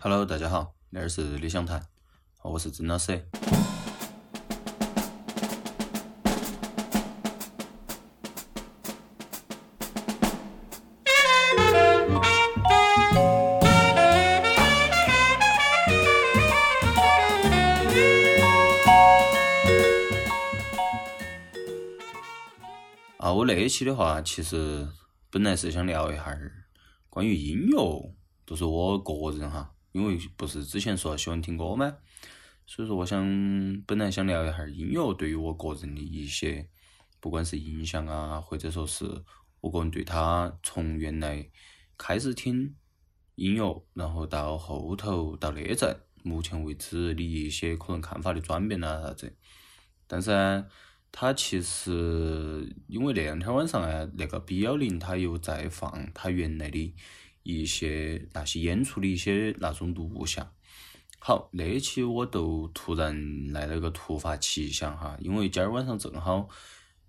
Hello，大家好，这儿是理想谈，我是曾老师。啊，我那一期的话，其实本来是想聊一下儿关于音乐，就是我个人哈，因为不是之前说喜欢听歌吗？所以说我想本来想聊一下音乐对于我个人的一些，不管是影响啊，或者说是我个人对它从原来开始听音乐，然后到后头到那阵，目前为止的一些可能看法的转变啊啥子。但是呢，它其实因为那两天晚上呢，那个 B 幺零它又在放它原来的一些那些演出的一些那种录像。好，那一期我都突然来了个突发奇想哈，因为今儿晚上正好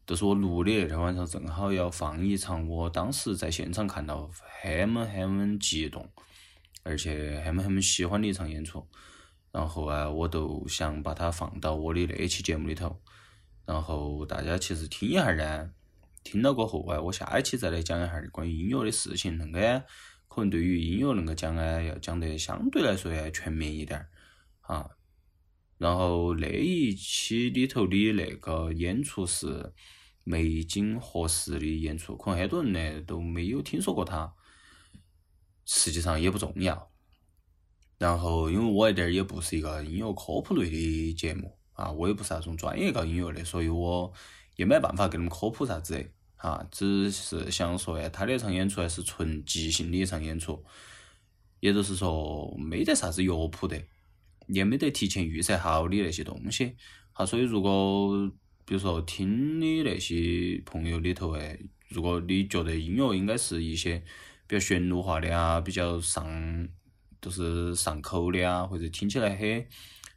都是我录的那天晚上正好要放一场我当时在现场看到很么很么激动，而且很么很么喜欢的一场演出。然后啊，我都想把它放到我的那一期节目里头，然后大家其实听一下呢，听了过后啊，我下一期再来讲一下关于音乐的事情，恁个可能对于音乐恁个讲啊，要讲得相对来说要全面一点儿啊。然后那一期里头的那个演出是梅津和实的演出，可能很多人呢都没有听说过他，实际上也不重要。然后，因为我这儿也不是一个音乐科普类的节目啊，我也不是那种专业搞音乐的，所以我也没办法给你们科普啥子啊，只是想说哎，他那场演出还是纯即兴的一场演出，也就是说没得啥子乐谱的，也没得提前预设好的那些东西。好，所以如果比如说听的那些朋友里头哎，如果你觉得音乐应该是一些比较旋律化的啊，比较上。都是上口的啊，或者听起来很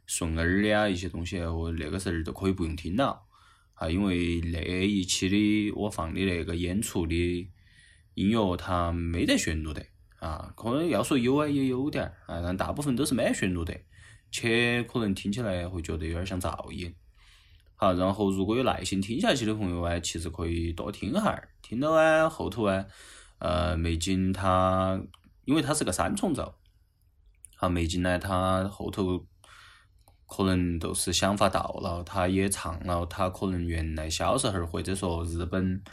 顺耳的啊，一些东西，我那个时候都可以不用听了，啊，因为那一期的我放的那个演出的音乐，它没得旋律的，啊，可能要说有啊，也有点儿，啊，但大部分都是没旋律的，且可能听起来会觉得有点像噪音。好，然后如果有耐心听下去的朋友啊，其实可以多听下儿，听到啊后头啊，呃，梅津他，因为它是个三重奏。啊，梅津呢，他后头可能都是想法到了，他也唱了他可能原来小时候或者说日本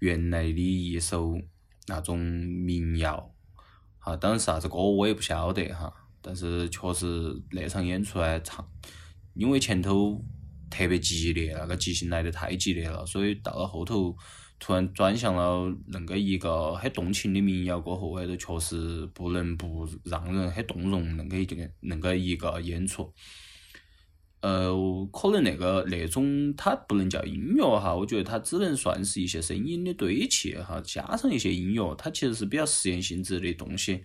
原来的一首那种民谣，啊，当然啥子歌我也不晓得哈，但是确实那场演出来唱，因为前头特别激烈，那个即兴来得太激烈了，所以到了后头。突然转向了恁个一个很动情的民谣过后，哎，都确实不能不让人很动容。恁个一个恁个一个演出，呃，可能那个那种它不能叫音乐哈，我觉得它只能算是一些声音的堆砌哈，加上一些音乐，它其实是比较实验性质的东西。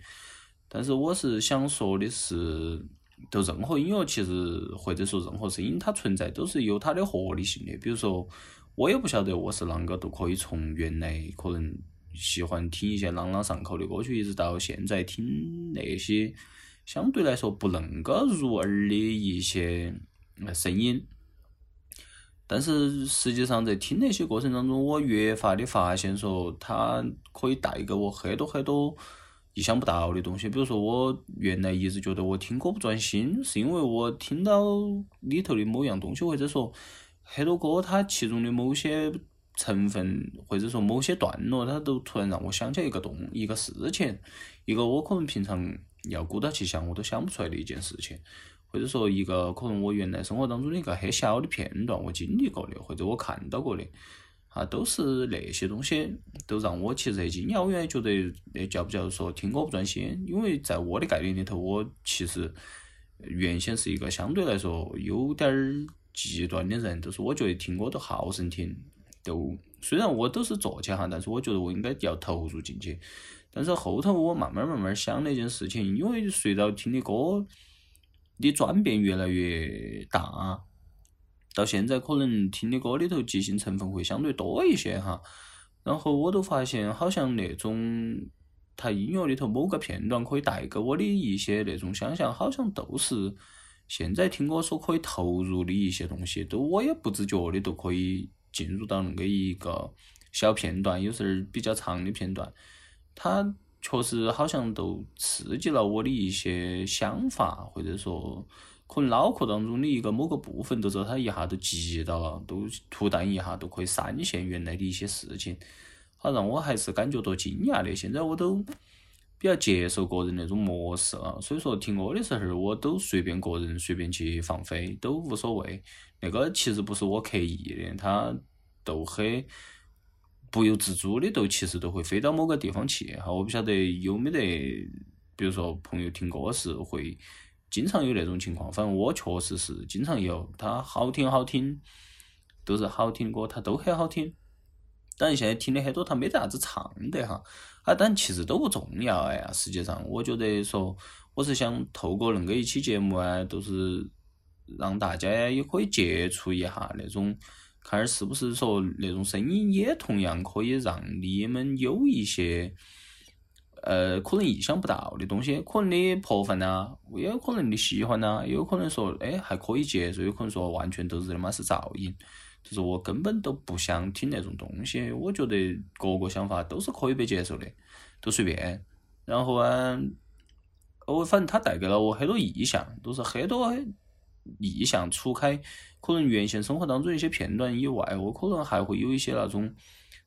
但是我是想说的是，就任何音乐其实或者说任何声音，它存在都是有它的合理性的，比如说。我也不晓得我是啷个都可以从原来可能喜欢听一些朗朗上口的歌曲，一直到现在听那些相对来说不恁个入耳的一些那声音。但是实际上在听那些过程当中，我越发的发现说，它可以带给我很多很多意想不到的东西。比如说，我原来一直觉得我听歌不专心，是因为我听到里头的某样东西，或者说。很多歌，它其中的某些成分，或者说某些段落，它都突然让我想起一个动一个事情，一个我可能平常要鼓捣去想我都想不出来的一件事情，或者说一个可能我原来生活当中的一个很小的片段，我经历过的，或者我看到过的，啊，都是那些东西，都让我其实很惊讶。我原来觉得那叫不叫说听歌不专心，因为在我的概念里头，我其实原先是一个相对来说有点儿。极端的人，就是我觉得听歌都好生听，都虽然我都是坐起哈，但是我觉得我应该要投入进去。但是后头我慢慢慢慢想那件事情，因为随着听的歌的转变越来越大，到现在可能听的歌里头即兴成分会相对多一些哈。然后我都发现，好像那种他音乐里头某个片段可以带给我的一些那种想象，好像都是现在听歌所可以投入的一些东西，都我也不自觉的都可以进入到那个一个小片段，有时候比较长的片段，它确实好像都刺激了我的一些想法，或者说可能脑壳当中的一个某个部分都遭它一下都记到了，都突然一下都可以闪现原来的一些事情。好让我还是感觉多惊讶的。现在我都比较接受个人那种模式了，所以说听歌的时候我都随便个人随便去放飞，都无所谓。那个其实不是我刻意的，它都很不由自主的都其实都会飞到某个地方去。哈，我不晓得有没得，比如说朋友听歌是会经常有那种情况，反正我确实是经常有。它好听好听，都是好听歌，它都很好听。当然，现在听的很多，他没得啥子唱的哈，啊，但其实都不重要哎呀。实际上，我觉得说，我是想透过恁个一期节目啊，都是让大家也可以接触一下那种，看儿是不是说那种声音也同样可以让你们有一些，呃，可能意想不到的东西，可能你破饭呐，也有可能你喜欢呐，也有可能说，哎，还可以接受，有可能说完全都是他妈是噪音。就是我根本都不想听那种东西，我觉得各个想法都是可以被接受的，都随便。然后啊，我反正它带给了我很多意象，都是很多意象。除开可能原先生活当中一些片段以外，我可能还会有一些那种，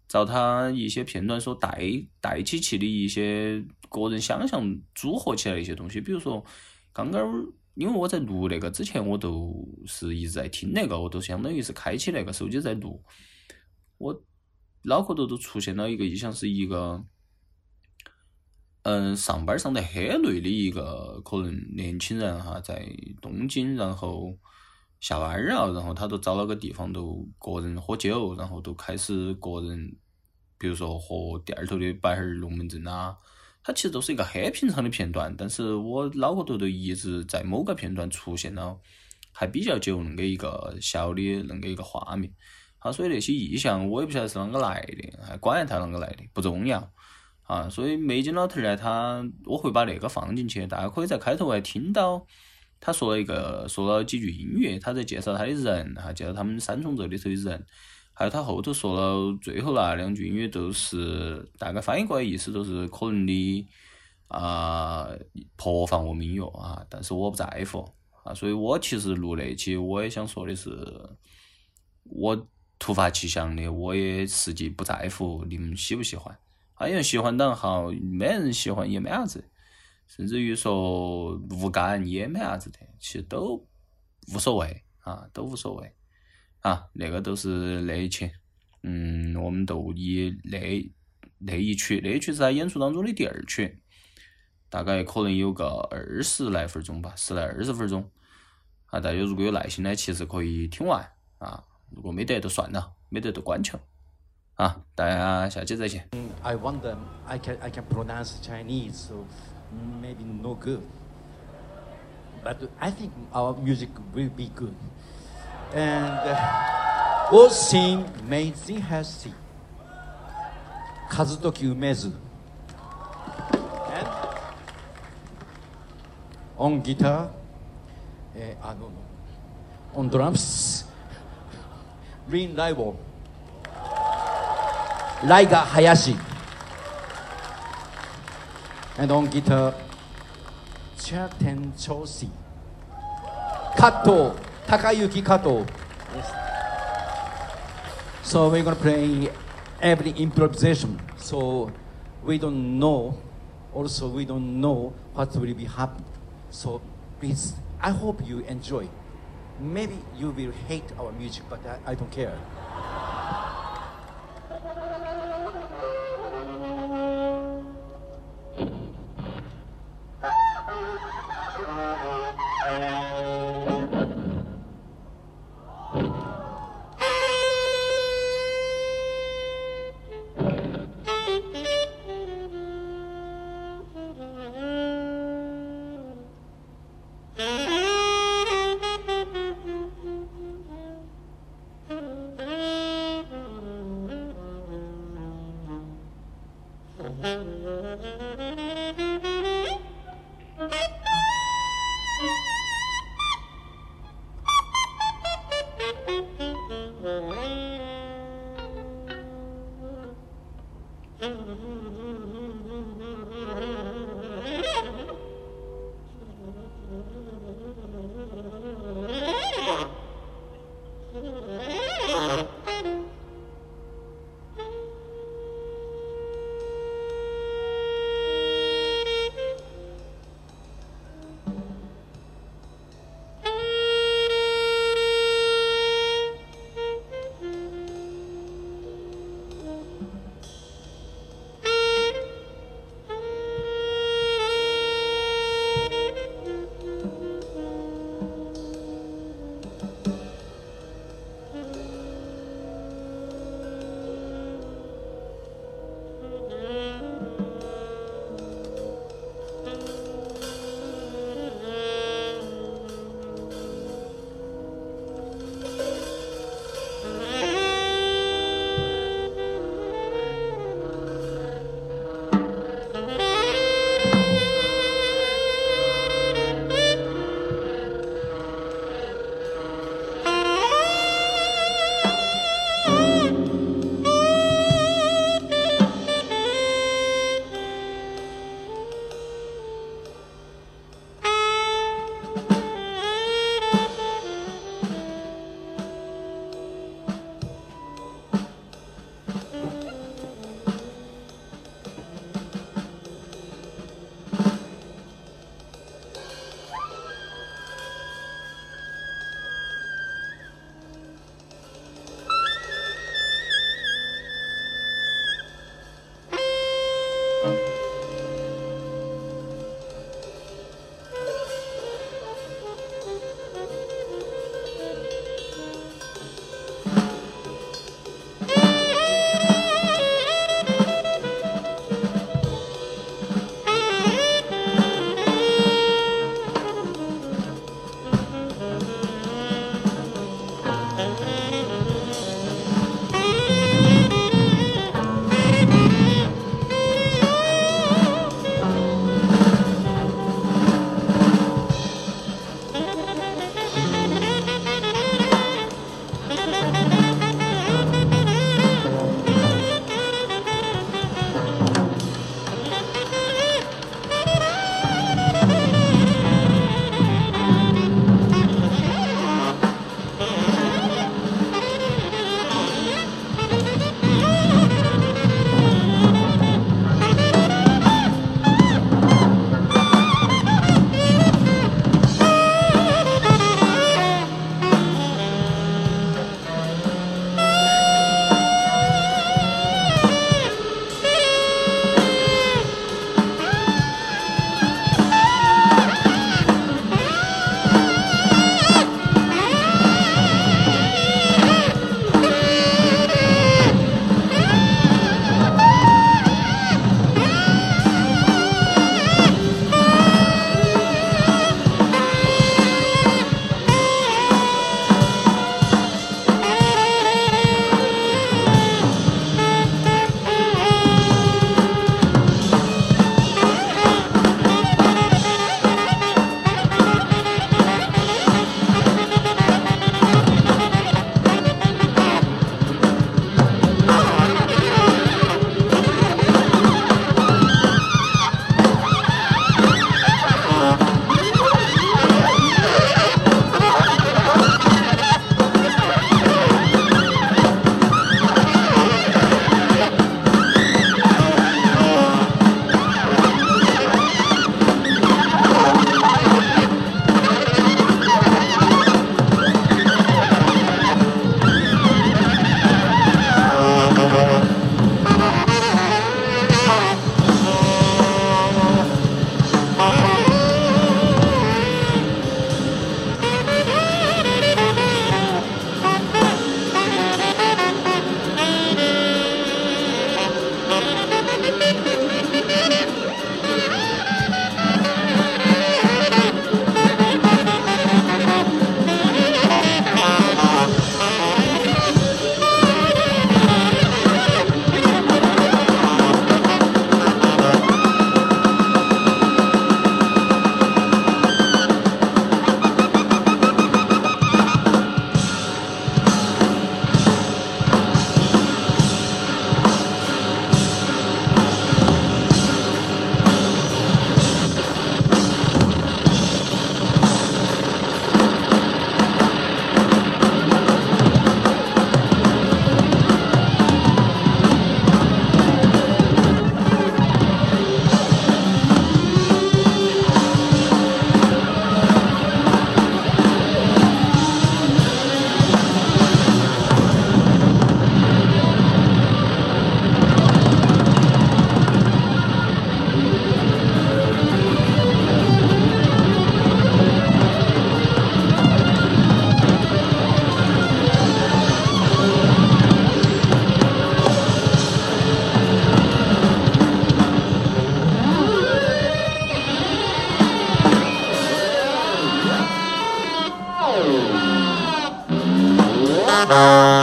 照他一些片段所带带起去的一些个人想象组合起来一些东西，比如说刚刚。因为我在录那个之前，我都是一直在听那个，我都相当于是开启那个手机在录。我脑壳头都出现了一个意象，是一个，嗯，上班上得很累的一个可能年轻人哈，在东京，然后下班儿了，然后他都找了个地方，都个人喝酒，然后都开始个人，比如说和店儿头的摆哈儿龙门阵啊。它其实都是一个很平常的片段，但是我脑壳头都一直在某个片段出现了，还比较久那个一个小的那个一个画面，啊，所以那些意象我也不晓得是啷个来的，还管他啷个来的不重要，啊，所以梅金老头儿呢，他我会把那个放进去，大家可以在开头还听到他说了一个说了几句音乐，他在介绍他的人，哈，介绍他们三重奏里头的人。还有他后头说了最后那两句，音乐都是大概翻译过来意思都是可能的啊，破防我们音乐啊，但是我不在乎啊，所以我其实录那期我也想说的是，我突发奇想的，我也实际不在乎你们喜不喜欢，啊，因为喜欢当然好，没人喜欢也没啥子，甚至于说无感也没啥子的，其实都无所谓啊，都无所谓。啊，那个都是那一期，嗯，我们都以那那一曲，那一曲是他演出当中的第二曲，大概可能有个二十来分钟吧，十来二十分钟。啊，大家如果有耐心呢，其实可以听完啊，如果没得就算了，没得就关球。啊，大家下期再见。I wonder, I can I can pronounce Chinese, maybe no good, but I think our music will be good. And uh, を新明治発信和時梅津 And on guitar えー、あの on drums リン・ライボライガ・林 and on guitar, Chaten Chosi. Kato, Takayuki Kato. Yes. So we're gonna play every improvisation. So we don't know, also we don't know what will be happening. So please, I hope you enjoy. Maybe you will hate our music, but I, I don't care. Bye.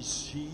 e se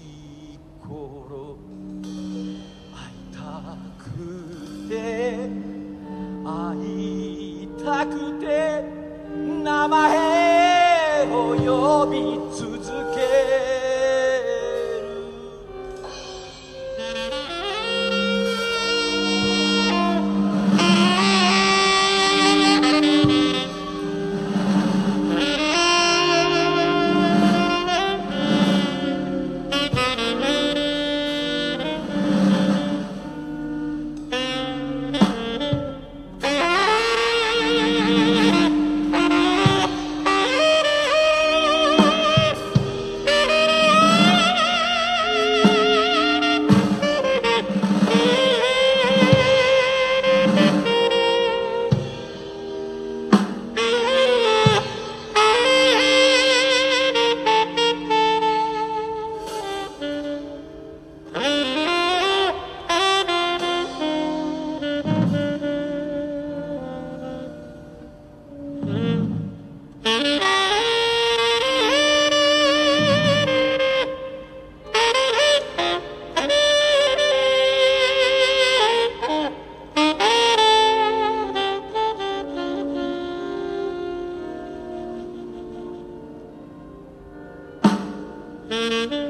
嗯。